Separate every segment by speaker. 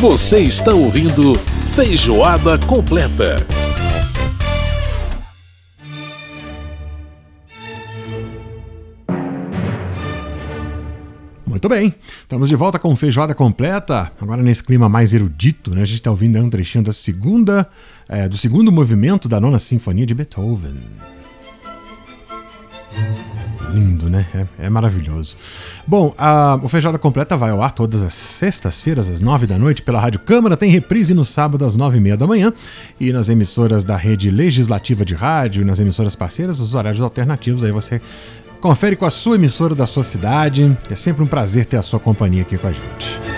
Speaker 1: Você está ouvindo Feijoada Completa.
Speaker 2: Muito bem, estamos de volta com Feijoada Completa, agora nesse clima mais erudito, né? A gente está ouvindo um trechinho da segunda, é, do segundo movimento da nona sinfonia de Beethoven. Lindo, né? É, é maravilhoso. Bom, a, o Feijoada Completa vai ao ar todas as sextas-feiras, às nove da noite, pela Rádio Câmara. Tem reprise no sábado, às nove e meia da manhã. E nas emissoras da rede legislativa de rádio e nas emissoras parceiras, os horários alternativos. Aí você confere com a sua emissora da sua cidade. É sempre um prazer ter a sua companhia aqui com a gente.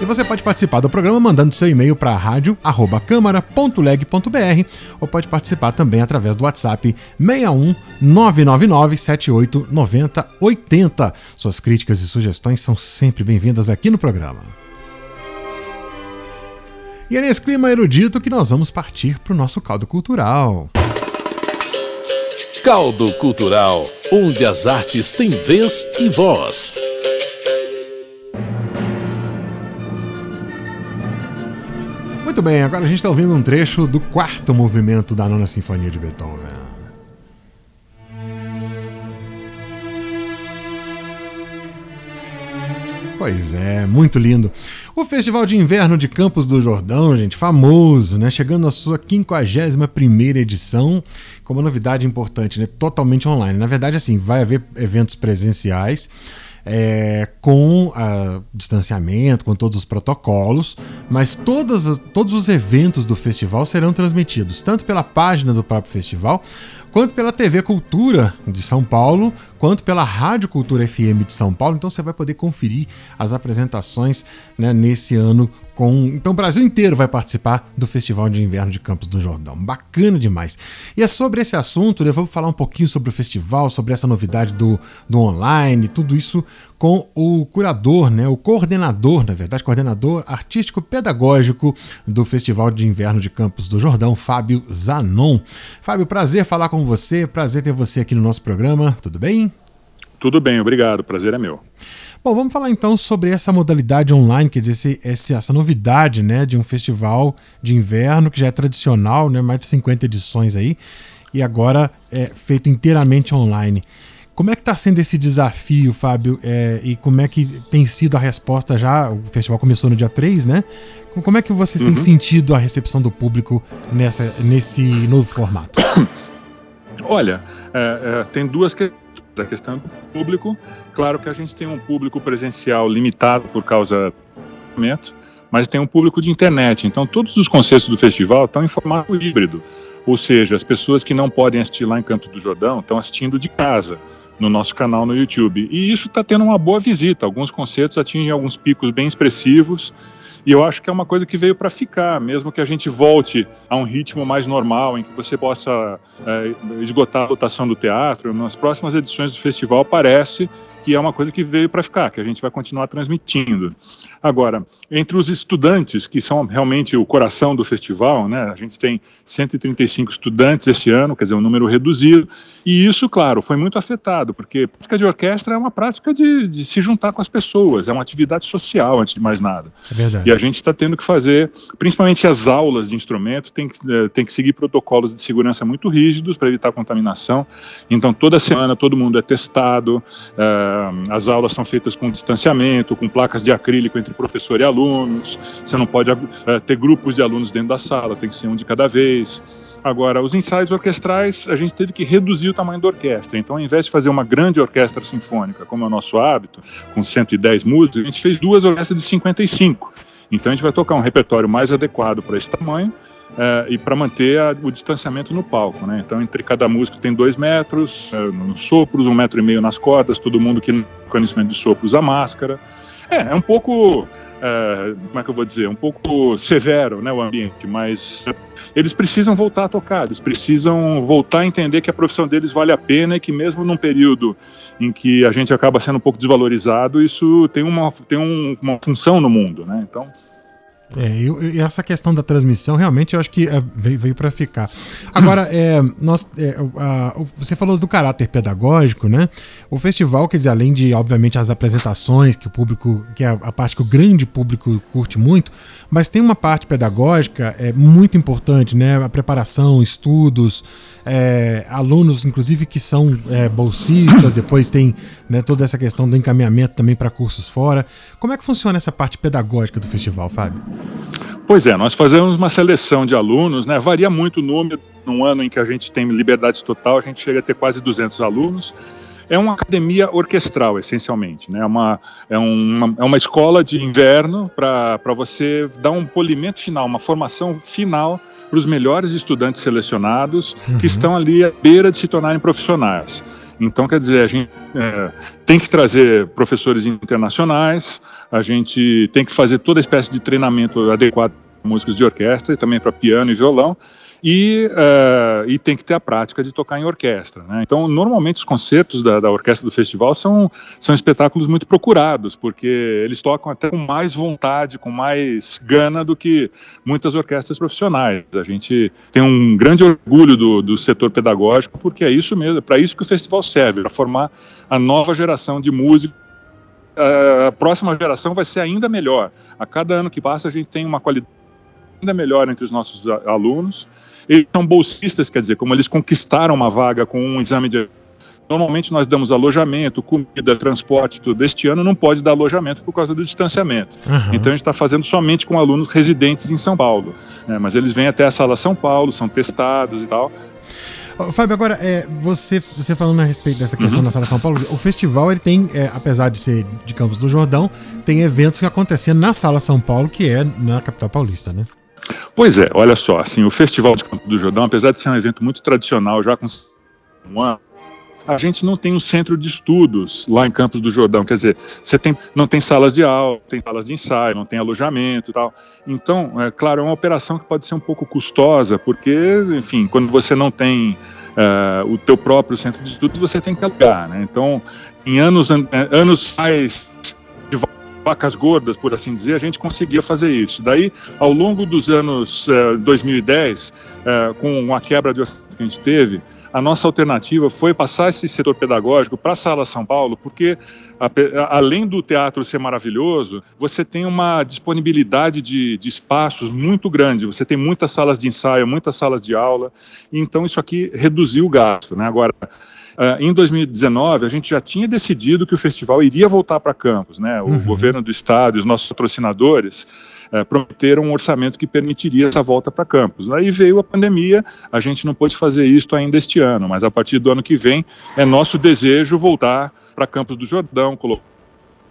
Speaker 2: E você pode participar do programa mandando seu e-mail para rádio@câmara.leg.br ou pode participar também através do WhatsApp 61 999 78 90 80. Suas críticas e sugestões são sempre bem-vindas aqui no programa. E é nesse clima erudito que nós vamos partir para o nosso caldo cultural.
Speaker 1: Caldo Cultural, onde as artes têm vez e voz.
Speaker 2: Muito bem, agora a gente está ouvindo um trecho do quarto movimento da Nona Sinfonia de Beethoven. Pois é, muito lindo. O Festival de Inverno de Campos do Jordão, gente, famoso, né? Chegando à sua 51ª edição, com uma novidade importante, né? Totalmente online. Na verdade, assim, vai haver eventos presenciais, é, com a, distanciamento, com todos os protocolos, mas todas, todos os eventos do festival serão transmitidos tanto pela página do próprio festival, quanto pela TV Cultura de São Paulo, quanto pela Rádio Cultura FM de São Paulo. Então você vai poder conferir as apresentações né, nesse ano com. Então o Brasil inteiro vai participar do Festival de Inverno de Campos do Jordão. Bacana demais. E é sobre esse assunto, né, vamos falar um pouquinho sobre o festival, sobre essa novidade do, do online, tudo isso com o curador, né, o coordenador, na verdade, coordenador artístico pedagógico do Festival de Inverno de Campos do Jordão, Fábio Zanon. Fábio, prazer falar com você, prazer ter você aqui no nosso programa, tudo bem?
Speaker 3: Tudo bem, obrigado, prazer é meu.
Speaker 2: Bom, vamos falar então sobre essa modalidade online, quer dizer, esse, essa novidade né, de um festival de inverno que já é tradicional, né, mais de 50 edições aí, e agora é feito inteiramente online. Como é que está sendo esse desafio, Fábio? É, e como é que tem sido a resposta já? O festival começou no dia 3, né? Como é que vocês uhum. têm sentido a recepção do público nessa, nesse novo formato?
Speaker 3: Olha, é, é, tem duas questões. A questão do público, claro que a gente tem um público presencial limitado por causa do momento, mas tem um público de internet. Então, todos os conceitos do festival estão em formato híbrido. Ou seja, as pessoas que não podem assistir lá em Campos do Jordão estão assistindo de casa no nosso canal no YouTube. E isso está tendo uma boa visita. Alguns concertos atingem alguns picos bem expressivos. E eu acho que é uma coisa que veio para ficar, mesmo que a gente volte a um ritmo mais normal, em que você possa é, esgotar a lotação do teatro. Nas próximas edições do festival, parece que é uma coisa que veio para ficar, que a gente vai continuar transmitindo. Agora, entre os estudantes, que são realmente o coração do festival, né, a gente tem 135 estudantes esse ano, quer dizer, um número reduzido, e isso, claro, foi muito afetado, porque prática de orquestra é uma prática de, de se juntar com as pessoas, é uma atividade social, antes de mais nada. É verdade. E a gente está tendo que fazer, principalmente as aulas de instrumento, tem que, é, tem que seguir protocolos de segurança muito rígidos para evitar contaminação. Então, toda semana todo mundo é testado, é, as aulas são feitas com distanciamento, com placas de acrílico entre professor e alunos. Você não pode é, ter grupos de alunos dentro da sala, tem que ser um de cada vez. Agora, os ensaios orquestrais, a gente teve que reduzir o tamanho da orquestra. Então, ao invés de fazer uma grande orquestra sinfônica, como é o nosso hábito, com 110 músicos, a gente fez duas orquestras de 55. Então, a gente vai tocar um repertório mais adequado para esse tamanho, é, e para manter a, o distanciamento no palco, né? Então, entre cada músico tem dois metros, é, nos sopros, um metro e meio nas cordas, todo mundo que no conhecimento de sopros a máscara. É, é um pouco, é, como é que eu vou dizer, um pouco severo, né, o ambiente, mas eles precisam voltar a tocar, eles precisam voltar a entender que a profissão deles vale a pena e que mesmo num período em que a gente acaba sendo um pouco desvalorizado, isso tem uma, tem um, uma função no mundo, né? Então,
Speaker 2: É, eu, essa questão da transmissão realmente eu acho que é, veio, veio para ficar. Agora, é, nós, é, a, você falou do caráter pedagógico, né? O festival, quer dizer, além de, obviamente, as apresentações que o público, que é a, a parte que o grande público curte muito, mas tem uma parte pedagógica é, muito importante, né? A preparação, estudos, é, alunos, inclusive, que são é, bolsistas, depois tem né, toda essa questão do encaminhamento também para cursos fora. Como é que funciona essa parte pedagógica do festival, Fábio?
Speaker 3: Pois é, nós fazemos uma seleção de alunos, né? Varia muito o número. Num ano em que a gente tem liberdade total, a gente chega a ter quase 200 alunos é uma academia orquestral, essencialmente. Né? É, uma, é, uma, é uma escola de inverno para você dar um polimento final, uma formação final para os melhores estudantes selecionados uhum. que estão ali à beira de se tornarem profissionais. Então, quer dizer, a gente é, tem que trazer professores internacionais, a gente tem que fazer toda espécie de treinamento adequado para músicos de orquestra e também para piano e violão e, uh, e tem que ter a prática de tocar em orquestra. Né? Então, normalmente os concertos da, da, orquestra do festival são, são espetáculos muito procurados, porque eles tocam até com mais vontade, com mais gana do que muitas orquestras profissionais. A gente tem um grande orgulho do, do setor pedagógico, porque é isso mesmo, é para isso que o festival serve, para formar a nova geração de músicos a próxima geração vai ser ainda melhor. A cada ano que passa, a gente tem uma qualidade ainda melhor entre os nossos alunos. Eles são bolsistas, quer dizer, como eles conquistaram uma vaga com um exame de. Normalmente nós damos alojamento, comida, transporte, tudo. Este ano não pode dar alojamento por causa do distanciamento. Uhum. Então a gente está fazendo somente com alunos residentes em São Paulo. Né? Mas eles vêm até a sala São Paulo, são testados e tal.
Speaker 2: Fábio, agora, é, você, você falando a respeito dessa questão uhum. da Sala São Paulo, o festival, ele tem, é, apesar de ser de Campos do Jordão, tem eventos que acontecem na Sala São Paulo, que é na capital paulista, né?
Speaker 3: Pois é, olha só, assim, o Festival de Campo do Jordão, apesar de ser um evento muito tradicional, já com um ano, a gente não tem um centro de estudos lá em Campos do Jordão, quer dizer, você tem, não tem salas de aula, tem salas de ensaio, não tem alojamento e tal. Então, é claro, é uma operação que pode ser um pouco custosa, porque, enfim, quando você não tem uh, o teu próprio centro de estudos, você tem que alugar, né? Então, em anos, anos mais vacas gordas, por assim dizer, a gente conseguia fazer isso. Daí, ao longo dos anos uh, 2010, uh, com a quebra de orçamento que a gente teve, a nossa alternativa foi passar esse setor pedagógico para a Sala São Paulo, porque a, além do teatro ser maravilhoso, você tem uma disponibilidade de, de, espaços muito grande. Você tem muitas salas de ensaio, muitas salas de aula. Então isso aqui reduziu o gasto. Né? Agora em 2019, a gente já tinha decidido que o festival iria voltar para Campos. Né? O uhum. governo do estado e os nossos patrocinadores uh, prometeram um orçamento que permitiria essa volta para Campos. Aí veio a pandemia, a gente não pôde fazer isso ainda este ano, mas a partir do ano que vem é nosso desejo voltar para Campos do Jordão, colocar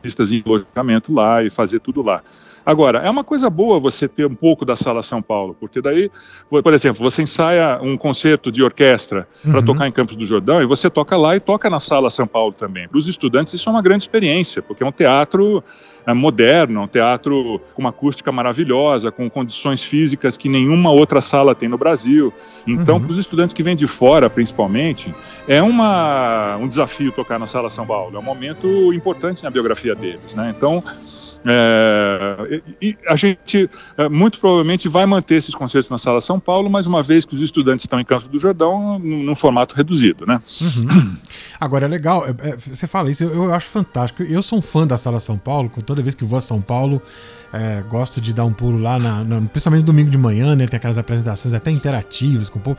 Speaker 3: pistas em alojamento lá e fazer tudo lá. Agora, é uma coisa boa você ter um pouco da Sala São Paulo, porque daí, por exemplo, você ensaia um concerto de orquestra uhum. para tocar em Campos do Jordão e você toca lá e toca na Sala São Paulo também. Para os estudantes, isso é uma grande experiência, porque é um teatro é, moderno, um teatro com uma acústica maravilhosa, com condições físicas que nenhuma outra sala tem no Brasil. Então, uhum. para os estudantes que vêm de fora, principalmente, é uma, um desafio tocar na Sala São Paulo. É um momento importante na biografia deles. Né? Então, é, e a gente é, muito provavelmente vai manter esses concertos na Sala São Paulo, mas uma vez que os estudantes estão em Campos do Jordão, num formato reduzido, né?
Speaker 2: Uhum. Agora é legal, é, é, você fala isso, eu, eu, acho fantástico. Eu sou um fã da Sala São Paulo, toda vez que vou a São Paulo, é, gosto de dar um pulo lá, na, na, principalmente domingo de manhã, né? Tem aquelas apresentações até interativas com o povo.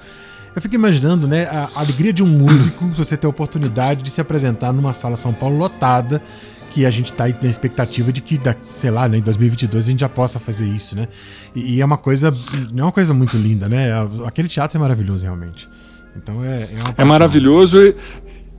Speaker 2: Eu fico imaginando, né, a alegria de um músico, se você ter a oportunidade de se apresentar numa sala São Paulo lotada, que a gente está na expectativa de que, sei lá, né, em 2022 a gente já possa fazer isso, né? E, e, é uma coisa, é uma coisa muito linda, né? Aquele teatro é maravilhoso realmente. Então é
Speaker 3: é, é maravilhoso e,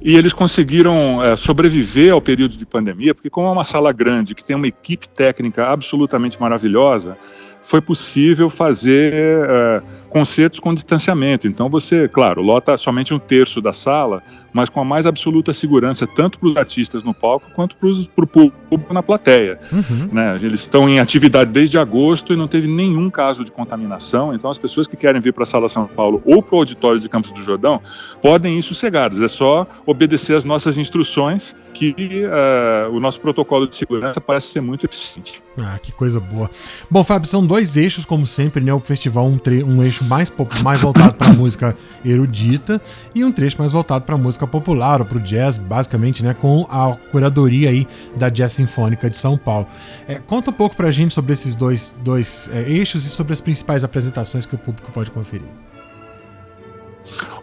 Speaker 3: e eles conseguiram é, sobreviver ao período de pandemia, porque como é uma sala grande que tem uma equipe técnica absolutamente maravilhosa, foi possível fazer uh, concertos com distanciamento. Então você, claro, lota somente um terço da sala, mas com a mais absoluta segurança, tanto para os artistas no palco quanto para o público na plateia. Uhum. Né? Eles estão em atividade desde agosto e não teve nenhum caso de contaminação. Então as pessoas que querem vir para a Sala São Paulo ou para o auditório de Campos do Jordão podem ir sossegados. É só obedecer as nossas instruções que uh, o nosso protocolo de segurança parece ser muito eficiente.
Speaker 2: Ah, que coisa boa. Bom, Fábio, são dois eixos, como sempre, né? O festival, um, um eixo mais, mais voltado para música erudita e um trecho mais voltado para música popular ou para o jazz, basicamente, né? Com a curadoria aí da Jazz Sinfônica de São Paulo. É, conta um pouco para a gente sobre esses dois, dois é, eixos e sobre as principais apresentações que o público pode conferir.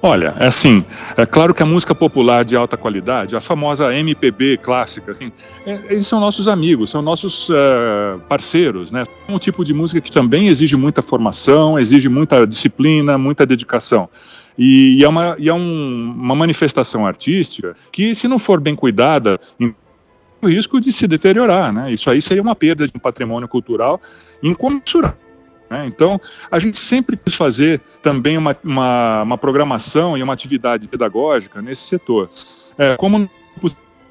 Speaker 3: Olha, é assim, é claro que a música popular de alta qualidade, a famosa MPB clássica, assim, é, eles são nossos amigos, são nossos uh, parceiros, né? É um tipo de música que também exige muita formação, exige muita disciplina, muita dedicação. E, e é, uma, e é um, uma manifestação artística que, se não for bem cuidada, o risco de se deteriorar, né? Isso aí seria uma perda de um patrimônio cultural incomensurável. Né? Então, a gente sempre quis fazer também uma, uma, uma, programação e uma atividade pedagógica nesse setor. É, como não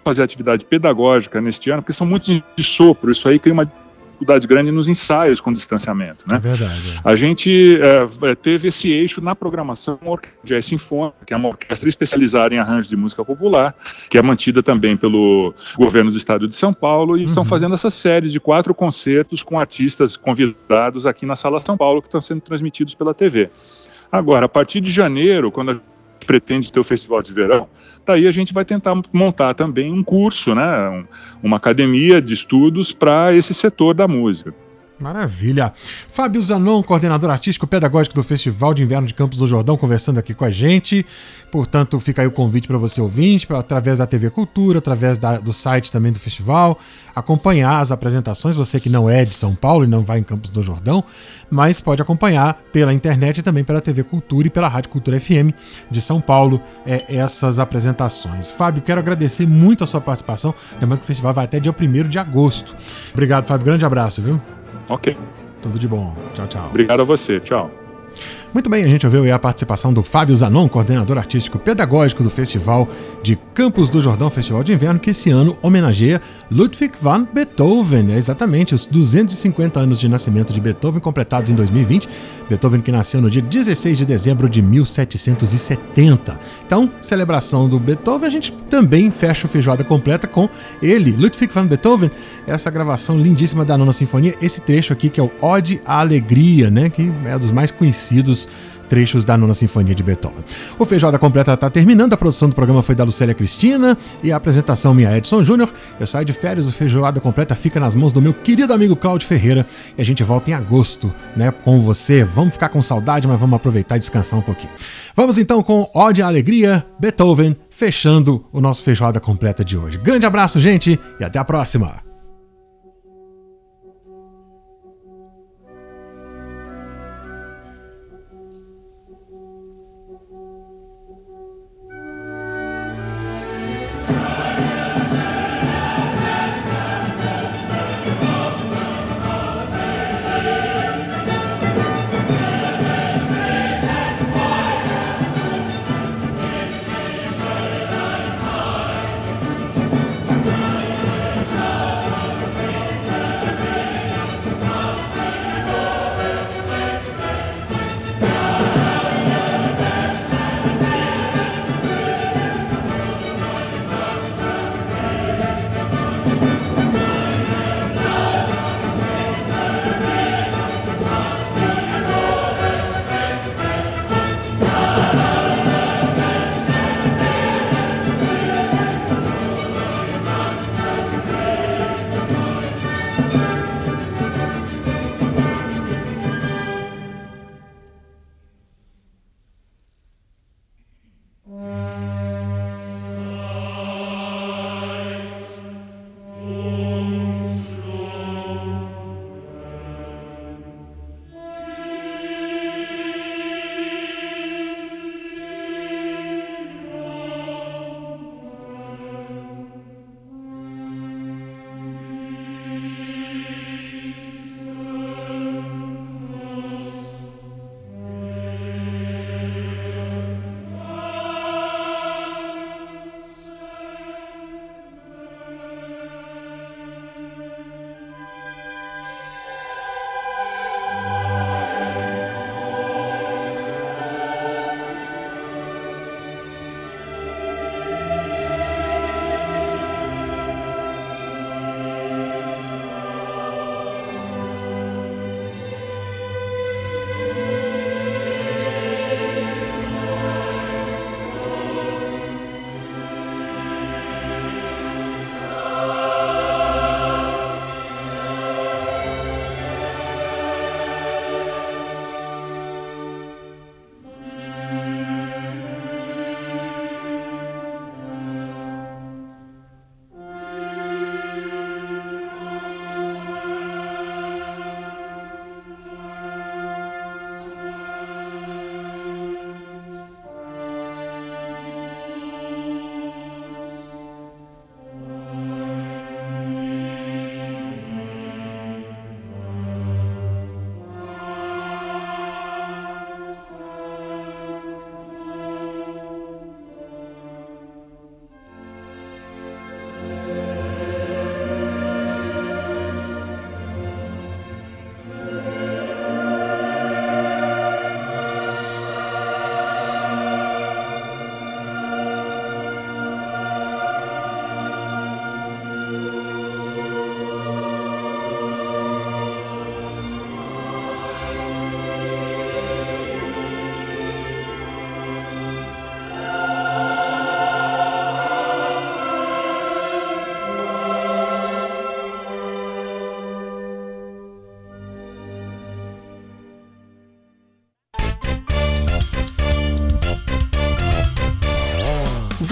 Speaker 3: fazer atividade pedagógica neste ano, porque são muitos de sopro, isso aí cria uma dificuldade grande nos ensaios com distanciamento. Né?
Speaker 2: É verdade. É.
Speaker 3: A gente é, é teve esse eixo na programação Jazz Sinfônica, que é uma orquestra especializada em arranjos de música popular, que é mantida também pelo governo do estado de São Paulo, e uhum. estão fazendo essa série de quatro concertos com artistas convidados aqui na Sala São Paulo, que estão sendo transmitidos pela TV. Agora, a partir de janeiro, quando a pretende ter o festival de verão, daí a gente vai tentar montar também um curso, né, um, uma academia de estudos para esse setor da música.
Speaker 2: Maravilha. Fábio Zanon, coordenador artístico pedagógico do Festival de Inverno de Campos do Jordão, conversando aqui com a gente. Portanto, fica aí o convite para você ouvinte, pra, através da TV Cultura, através da, do site também do festival, acompanhar as apresentações. Você que não é de São Paulo e não vai em Campos do Jordão, mas pode acompanhar pela internet e também pela TV Cultura e pela Rádio Cultura FM de São Paulo é, essas apresentações. Fábio, quero agradecer muito a sua participação. Lembrando que o festival vai até dia 1 de agosto. Obrigado, Fábio. Grande abraço, viu?
Speaker 3: Ok.
Speaker 2: Tudo de bom. Tchau, tchau.
Speaker 3: Obrigado a você. Tchau.
Speaker 2: Muito bem, a gente ouviu a participação do Fábio Zanon, coordenador artístico pedagógico do Festival de Campos do Jordão, Festival de Inverno, que esse ano homenageia Ludwig van Beethoven. É exatamente os 250 anos de nascimento de Beethoven, completados em 2020. Beethoven que nasceu no dia 16 de dezembro de 1770. Então, celebração do Beethoven, a gente também fecha o feijoada completa com ele, Ludwig van Beethoven, essa gravação lindíssima da Nona Sinfonia, esse trecho aqui que é o Ode à Alegria, né, que é um dos mais conhecidos trechos da Nona Sinfonia de Beethoven. O Feijoada Completa está terminando, a produção do programa foi da Lucélia Cristina e a apresentação minha Edson Júnior. Eu saio de férias, o Feijoada Completa fica nas mãos do meu querido amigo Cláudio Ferreira e a gente volta em agosto, né, com você. Vamos ficar com saudade, mas vamos aproveitar e descansar um pouquinho. Vamos então com Ode à Alegria, Beethoven, fechando o nosso Feijoada Completa de hoje. Grande abraço, gente, e até a próxima!